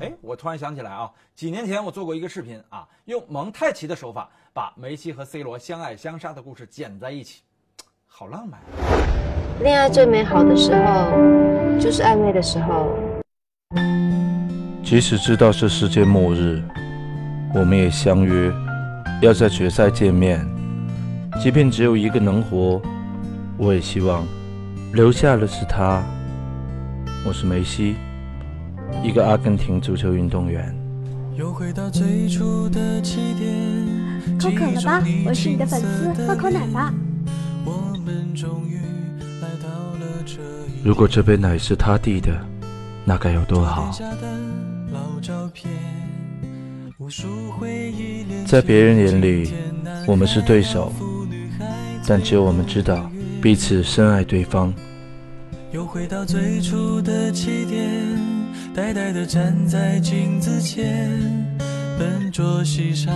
哎，我突然想起来啊，几年前我做过一个视频啊，用蒙太奇的手法把梅西和 C 罗相爱相杀的故事剪在一起，好浪漫。恋爱最美好的时候，就是暧昧的时候。即使知道是世界末日，我们也相约要在决赛见面。即便只有一个能活，我也希望留下的是他。我是梅西。一个阿根廷足球运动员。口渴了吧？我是你的粉丝，喝口奶吧。如果这杯奶是他递的，那该有多好。在别人眼里，我们是对手，但只有我们知道彼此深爱对方。又回到最初的起点。呆呆地站在镜子前，笨拙系上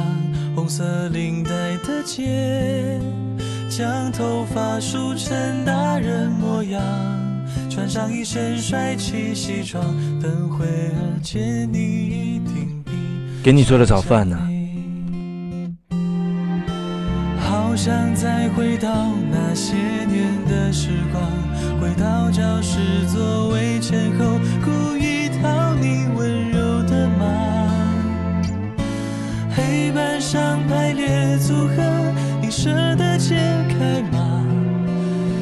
红色领带的结，将头发梳成大人模样，穿上一身帅气西装，等会儿见你一定比。给你做的早饭呢。好想再回到那些年的时光，回到教室座解开吗？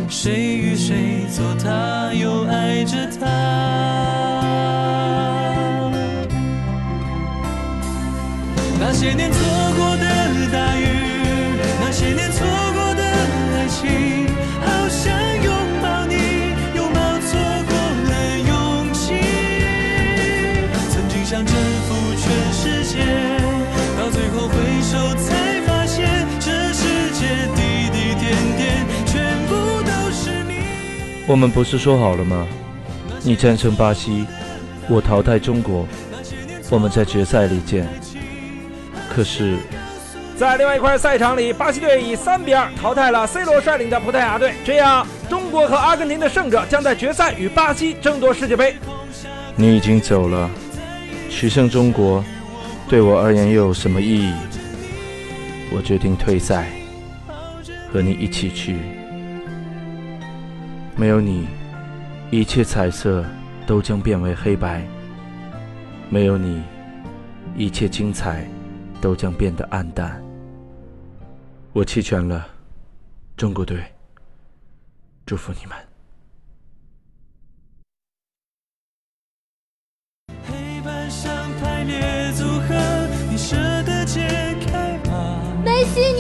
谁与谁坐他又爱着他？那些年错过的大雨那些年错过的爱情好想拥抱你拥抱错过了勇气。曾经想征服全世界到最后回首才我们不是说好了吗？你战胜巴西，我淘汰中国，我们在决赛里见。可是，在另外一块赛场里，巴西队以三比二淘汰了 C 罗率领的葡萄牙队。这样，中国和阿根廷的胜者将在决赛与巴西争夺世界杯。你已经走了，取胜中国对我而言又有什么意义？我决定退赛，和你一起去。没有你，一切彩色都将变为黑白；没有你，一切精彩都将变得暗淡。我弃权了，中国队，祝福你们。梅西。